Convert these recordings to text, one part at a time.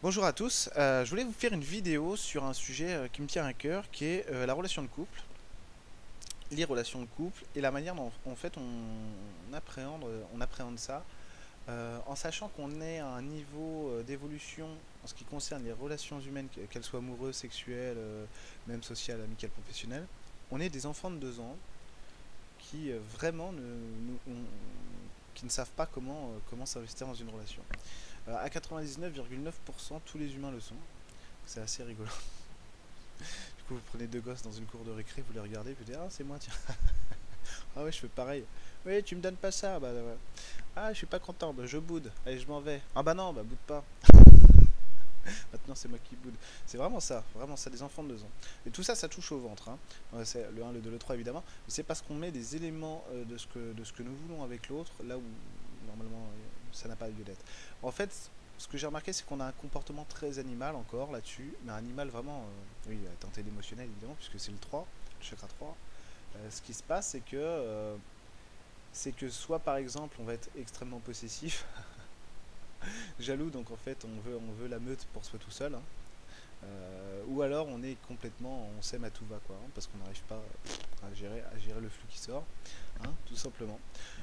Bonjour à tous, euh, je voulais vous faire une vidéo sur un sujet euh, qui me tient à cœur, qui est euh, la relation de couple, les relations de couple et la manière dont en fait on, appréhende, ça, en sachant qu'on est à un niveau d'évolution en ce qui concerne les relations humaines, qu'elles soient amoureuses, sexuelles, même sociales, amicales, professionnelles. On est des enfants de deux ans qui vraiment ne savent pas comment, comment s'investir dans une relation. À 99,9%, tous les humains le sont. C'est assez rigolo. du coup, vous prenez deux gosses dans une cour de récré, vous les regardez, vous dites Ah, c'est moi, tiens. ah ouais, je fais pareil. Oui, tu me donnes pas ça. Bah. Ah, je suis pas content, bah, je boude. Allez, je m'en vais. Ah bah non, bah boude pas. Maintenant, c'est moi qui boude. C'est vraiment ça, vraiment ça, des enfants de 2 ans. Et tout ça, ça touche au ventre. Hein. C'est le 1, le 2, le 3, évidemment. Mais c'est parce qu'on met des éléments euh, de, ce que, de ce que nous voulons avec l'autre, là où normalement ça n'a pas lieu d'être. En fait, ce que j'ai remarqué, c'est qu'on a un comportement très animal encore là-dessus, mais un animal vraiment, euh, oui, à tenter d'émotionnel évidemment, puisque c'est le 3, le chakra 3. Euh, ce qui se passe, c'est que, euh, c'est que soit par exemple, on va être extrêmement possessif, jaloux, donc en fait, on veut, on veut la meute pour soi tout seul, hein. Ou alors on est complètement, on s'aime à tout va, quoi, hein, parce qu'on n'arrive pas à gérer, à gérer le flux qui sort, hein, tout simplement.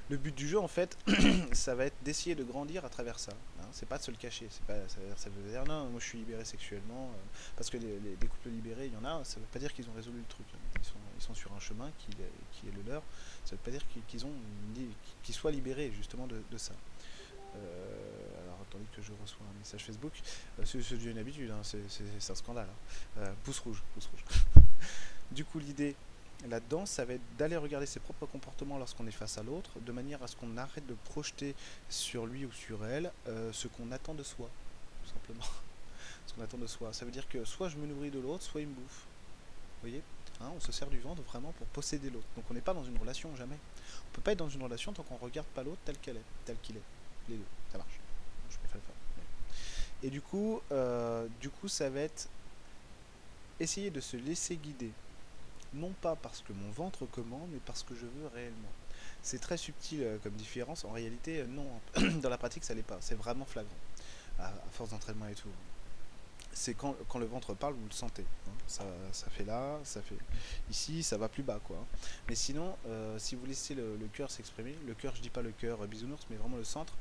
Le but du jeu en fait ça va être d'essayer de grandir à travers ça hein. c'est pas de se le cacher c'est pas ça, veut dire non moi je suis libéré sexuellement euh, parce que les, couples libérés il y en a ça veut pas dire qu'ils ont résolu le truc ils, sont, sur un chemin qui, est le leur. Ça veut pas dire qu'ils ont qu'ils soient libérés justement de, ça. Euh, que je reçois un message Facebook euh, c'est une habitude hein. c'est un scandale hein. pouce rouge pouce rouge du coup l'idée là-dedans, ça va être d'aller regarder ses propres comportements lorsqu'on est face à l'autre, de manière à ce qu'on arrête de projeter sur lui ou sur elle euh, ce qu'on attend de soi, tout simplement. ce qu'on attend de soi. Ça veut dire que soit je me nourris de l'autre, soit il me bouffe. Vous voyez? Hein, On se sert du ventre vraiment pour posséder l'autre. Donc on n'est pas dans une relation, jamais. On peut pas être dans une relation tant qu'on regarde pas l'autre tel qu'elle est, tel qu'il est. Les deux, ça marche. Et du coup, euh, du coup, ça va être essayer de se laisser guider non pas parce que mon ventre commande, mais parce que je veux réellement. C'est très subtil euh, comme différence. En réalité, euh, non. Dans la pratique, ça l'est pas. C'est vraiment flagrant. À, force d'entraînement et tout. C'est quand, le ventre parle, vous le sentez. Hein. Ça, ça, fait là, ça fait ici, ça va plus bas, quoi. Mais sinon, euh, si vous laissez le, cœur s'exprimer, le cœur, je dis pas le cœur bisounours, mais vraiment le centre,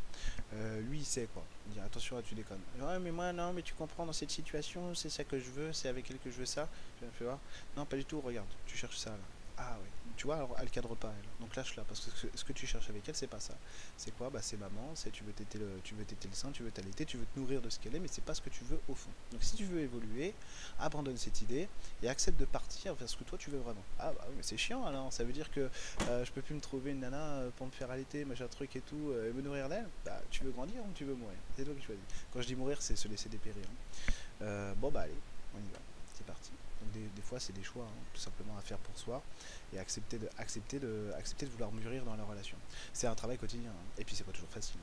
lui, il sait, quoi. Il dit attention, tu déconnes. Ouais, mais moi, non, mais tu comprends, dans cette situation, c'est ça que je veux, c'est avec elle que je veux ça. Je vais voir. Non, pas du tout, regarde, tu cherches ça là. Ah oui, tu vois, alors elle cadre pas elle. Donc lâche là, parce que ce que tu cherches avec elle, c'est pas ça. C'est quoi? Bah c'est maman, c'est tu veux téter le, tu veux le sein, tu veux t'allaiter, tu veux te nourrir de ce qu'elle est, mais c'est pas ce que tu veux au fond. Donc si tu veux évoluer, abandonne cette idée et accepte de partir vers ce que toi tu veux vraiment. Ah bah oui, mais c'est chiant alors, ça veut dire que euh, je peux plus me trouver une nana euh, pour me faire allaiter, machin truc et tout, euh, et me nourrir d'elle? Bah tu veux grandir ou tu veux mourir? C'est toi qui choisis. Quand je dis mourir, c'est se laisser dépérir. Hein. bon bah allez, on y va, c'est parti c'est des choix, hein, tout simplement à faire pour soi et accepter de, accepter de, accepter de vouloir mûrir dans la relation. C'est un travail quotidien, hein. et puis c'est pas toujours facile.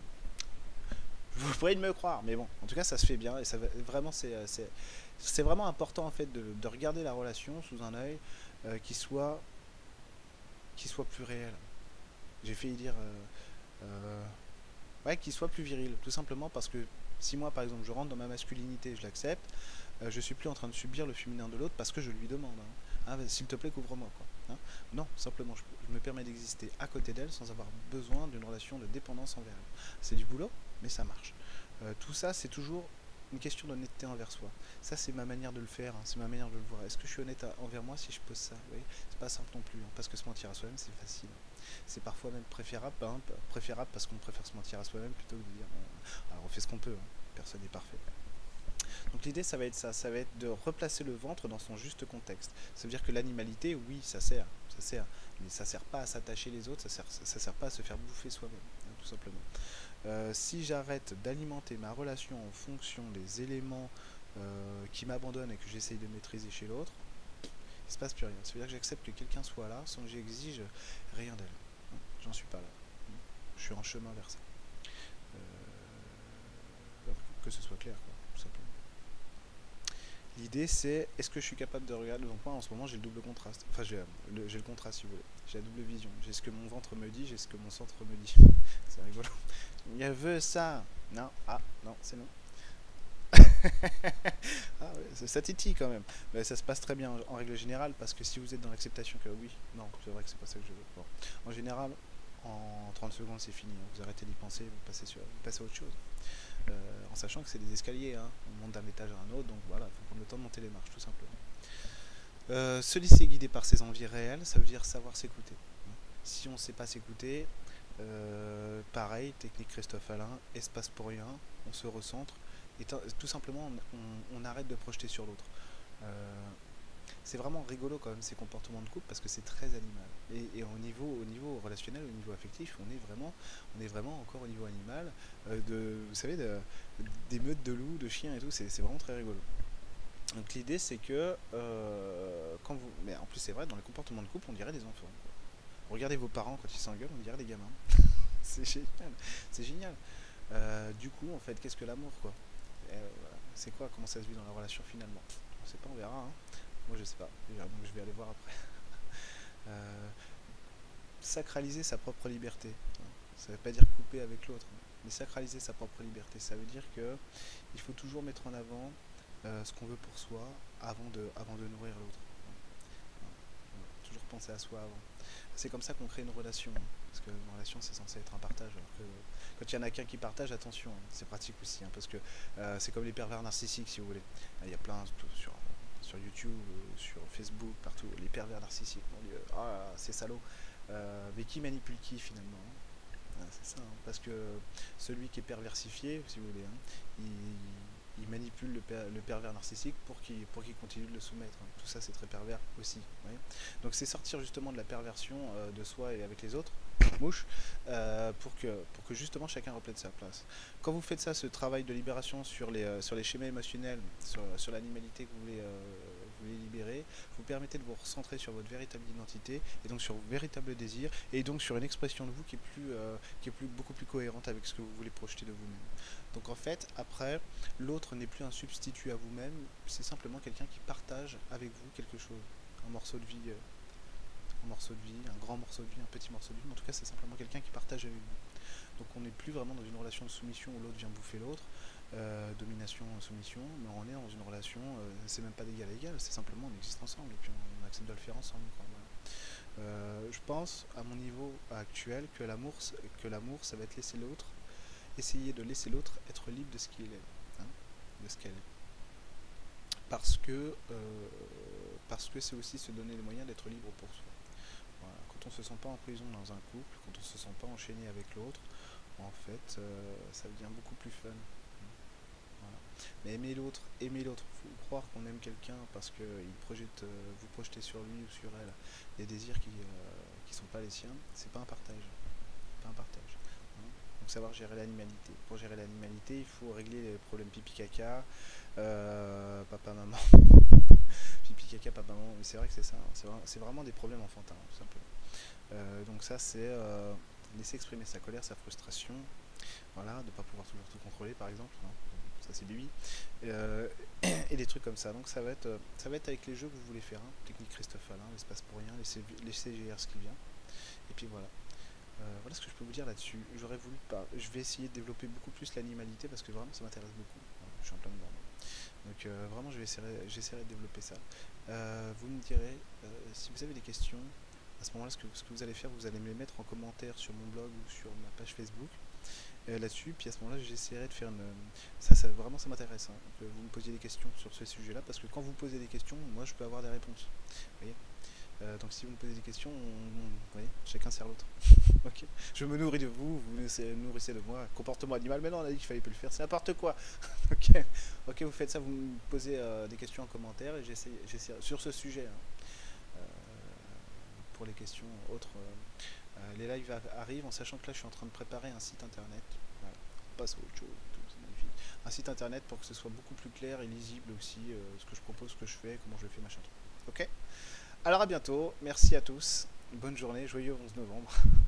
Vous pourriez me croire, mais bon, en tout cas, ça se fait bien et ça vraiment, c'est, c'est, vraiment important en fait de, regarder la relation sous un œil euh, qui soit, qui soit plus réel. J'ai failli dire, euh, euh, ouais, qui soit plus viril, tout simplement parce que si moi, par exemple, je rentre dans ma masculinité, je l'accepte, je euh, je suis plus en train de subir le féminin de l'autre parce que je lui demande. Hein. Ah, s'il te plaît, couvre-moi. Hein. non, simplement, je, me permets d'exister à côté d'elle sans avoir besoin d'une relation de dépendance envers elle. C'est du boulot, mais ça marche. Euh, tout ça, c'est toujours une question d'honnêteté envers soi. Ça, c'est ma manière de le faire, hein. c'est ma manière de le voir. Est-ce que je suis honnête envers moi si je pose ça Oui, c'est pas simple non plus, parce que se mentir à soi-même, c'est facile. C'est parfois même préférable, préférable parce qu'on préfère se mentir à soi-même plutôt que de dire alors on fait ce qu'on peut, personne n'est parfait. L'idée, ça va être ça, ça va être de replacer le ventre dans son juste contexte. Ça veut dire que l'animalité, oui, ça sert, ça sert, mais ça sert pas à s'attacher les autres, ça sert, ça, sert pas à se faire bouffer soi-même, hein, tout simplement. Euh, si j'arrête d'alimenter ma relation en fonction des éléments euh, qui m'abandonnent et que j'essaye de maîtriser chez l'autre, il se passe plus rien. Ça veut dire que j'accepte que quelqu'un soit là sans que j'exige rien d'elle. J'en suis pas là. Je suis en chemin vers ça. Euh, que ce soit clair, quoi. L'idée c'est est-ce que je suis capable de regarder donc moi en ce moment j'ai le double contraste. Enfin j'ai le, le contraste si vous voulez. J'ai la double vision. J'ai ce que mon ventre me dit, j'ai ce que mon centre me dit. c'est rigolo. Il veut ça. Non, ah non, c'est non. ah ça titille quand même. Mais ça se passe très bien en, règle générale parce que si vous êtes dans l'acceptation que oui, non, c'est vrai que c'est pas ça que je veux. En général, en 30 secondes c'est fini. Vous arrêtez d'y penser, vous passez, sur, vous passez à autre chose. Euh, en sachant que c'est des escaliers, hein. on monte d'un étage à un autre, donc voilà, il faut prendre le temps de monter les marches tout simplement. Euh, se laisser guider par ses envies réelles, ça veut dire savoir s'écouter. Si on ne sait pas s'écouter, euh, pareil, technique Christophe Alain, espace pour rien, on se recentre, et tout simplement on, arrête de projeter sur l'autre. Euh, c'est vraiment rigolo quand même ces comportements de couple parce que c'est très animal. Et, au, niveau, au niveau relationnel, au niveau affectif, on est vraiment, on est vraiment encore au niveau animal. Euh, de, vous savez, des meutes de loups, de chiens et tout, c'est vraiment très rigolo. Donc l'idée c'est que quand vous. Mais en plus c'est vrai, dans les comportements de couple, on dirait des enfants. Regardez vos parents quand ils s'engueulent, on dirait des gamins. c'est génial. C'est génial. Euh, du coup, en fait, qu'est-ce que l'amour, quoi? Euh, C'est quoi? Comment ça se vit dans la relation finalement? On sait pas, on verra. Hein. Moi, je sais pas. Donc, je vais aller voir après. Euh, sacraliser sa propre liberté. Ça ne veut pas dire couper avec l'autre, mais sacraliser sa propre liberté. Ça veut dire que il faut toujours mettre en avant ce qu'on veut pour soi avant de, avant de nourrir l'autre. Toujours penser à soi avant. C'est comme ça qu'on crée une relation. Parce qu'une relation, c'est censé être un partage. Alors que quand il y en a qu'un qui partage, attention, c'est pratique aussi. Hein, parce que euh, c'est comme les pervers narcissiques, si vous voulez. Il y a plein sur, sur YouTube, euh, sur Facebook, partout. Les pervers narcissiques, mon. Ah, c'est salaud. Euh, mais qui manipule qui finalement hein? C'est ça. parce que celui qui est perversifié, si vous voulez, il il manipule le, pervers narcissique pour qu'il pour qu'il continue de le soumettre. Tout ça, c'est très pervers aussi. Donc, c'est sortir justement de la perversion euh, de soi et avec les autres, mouche, euh, pour, que, pour que justement chacun replète sa place. Quand vous faites ça, ce travail de libération sur les, euh, sur les schémas émotionnels, sur, sur l'animalité que vous voulez vous les libérer, vous permettez de vous recentrer sur votre véritable identité et donc sur vos véritables désirs et donc sur une expression de vous qui est plus, euh, qui est plus, beaucoup plus cohérente avec ce que vous voulez projeter de vous-même. Donc en fait, après, l'autre n'est plus un substitut à vous-même, c'est simplement quelqu'un qui partage avec vous quelque chose, un morceau de vie, euh, un morceau de vie, un grand morceau de vie, un petit morceau de vie, mais en tout cas c'est simplement quelqu'un qui partage avec vous. Donc on n'est plus vraiment dans une relation de soumission où l'autre vient bouffer l'autre, euh, domination, soumission, mais on est dans une relation, euh, c'est même pas d'égal à égal, c'est simplement on existe ensemble et puis on, accepte de le faire ensemble. Euh, je pense, à mon niveau actuel, que l'amour, que l'amour, ça va être laisser l'autre, essayer de laisser l'autre être libre de ce qu'il est, hein, de ce qu'elle est. Parce que, parce que c'est aussi se donner les moyens d'être libre pour soi. Quand on se sent pas en prison dans un couple, quand on se sent pas enchaîné avec l'autre, en fait, ça devient beaucoup plus fun. Mais aimer l'autre, aimer l'autre, croire qu'on aime quelqu'un parce que il projette, euh, vous projetez sur lui ou sur elle des désirs qui ne euh, sont pas les siens, c'est pas un partage. Pas un partage. Hein. Donc savoir gérer l'animalité. Pour gérer l'animalité, il faut régler les problèmes pipi caca, euh, papa maman. pipi caca, papa maman, mais c'est vrai que c'est ça, hein. c'est vraiment des problèmes enfantins, tout simplement. donc ça c'est laisser exprimer sa colère, sa frustration, voilà, de ne pas pouvoir toujours tout contrôler par exemple. Hein ça c'est lui, euh, et des trucs comme ça. Donc ça va être, ça va être avec les jeux que vous voulez faire, hein. technique Christophe Alain, l'espace pour rien, les, CGR ce qui vient, et puis voilà. Euh, voilà ce que je peux vous dire là-dessus. J'aurais voulu pas. Je vais essayer de développer beaucoup plus l'animalité parce que vraiment ça m'intéresse beaucoup. je suis en plein dedans. Donc euh, vraiment j'essaierai de développer ça. vous me direz si vous avez des questions. À ce moment-là, ce que, ce que vous allez faire, vous allez me les mettre en commentaire sur mon blog ou sur ma page Facebook. Euh, là-dessus. Puis à ce moment-là, j'essaierai de faire une. Ça, ça vraiment, ça m'intéresse hein, que vous me posiez des questions sur ce sujet-là, parce que quand vous posez des questions, moi, je peux avoir des réponses. voyez? Euh, donc si vous me posez des questions, chacun sert l'autre. Je me nourris de vous, vous vous nourrissez de moi. Comportement animal, mais non, on a dit qu'il fallait plus le faire, c'est n'importe quoi. ok. Ok, vous faites ça, vous me posez euh, des questions en commentaire et j'essaie, sur ce sujet. Hein. pour les questions autres. Euh, les lives arrivent en sachant que là je suis en train de préparer un site internet. Voilà. On passe à autre chose, Un site internet pour que ce soit beaucoup plus clair et lisible aussi euh, ce que je propose, ce que je fais, comment je fais, machin. Ok? Alors à bientôt, merci à tous, bonne journée, joyeux 11 novembre.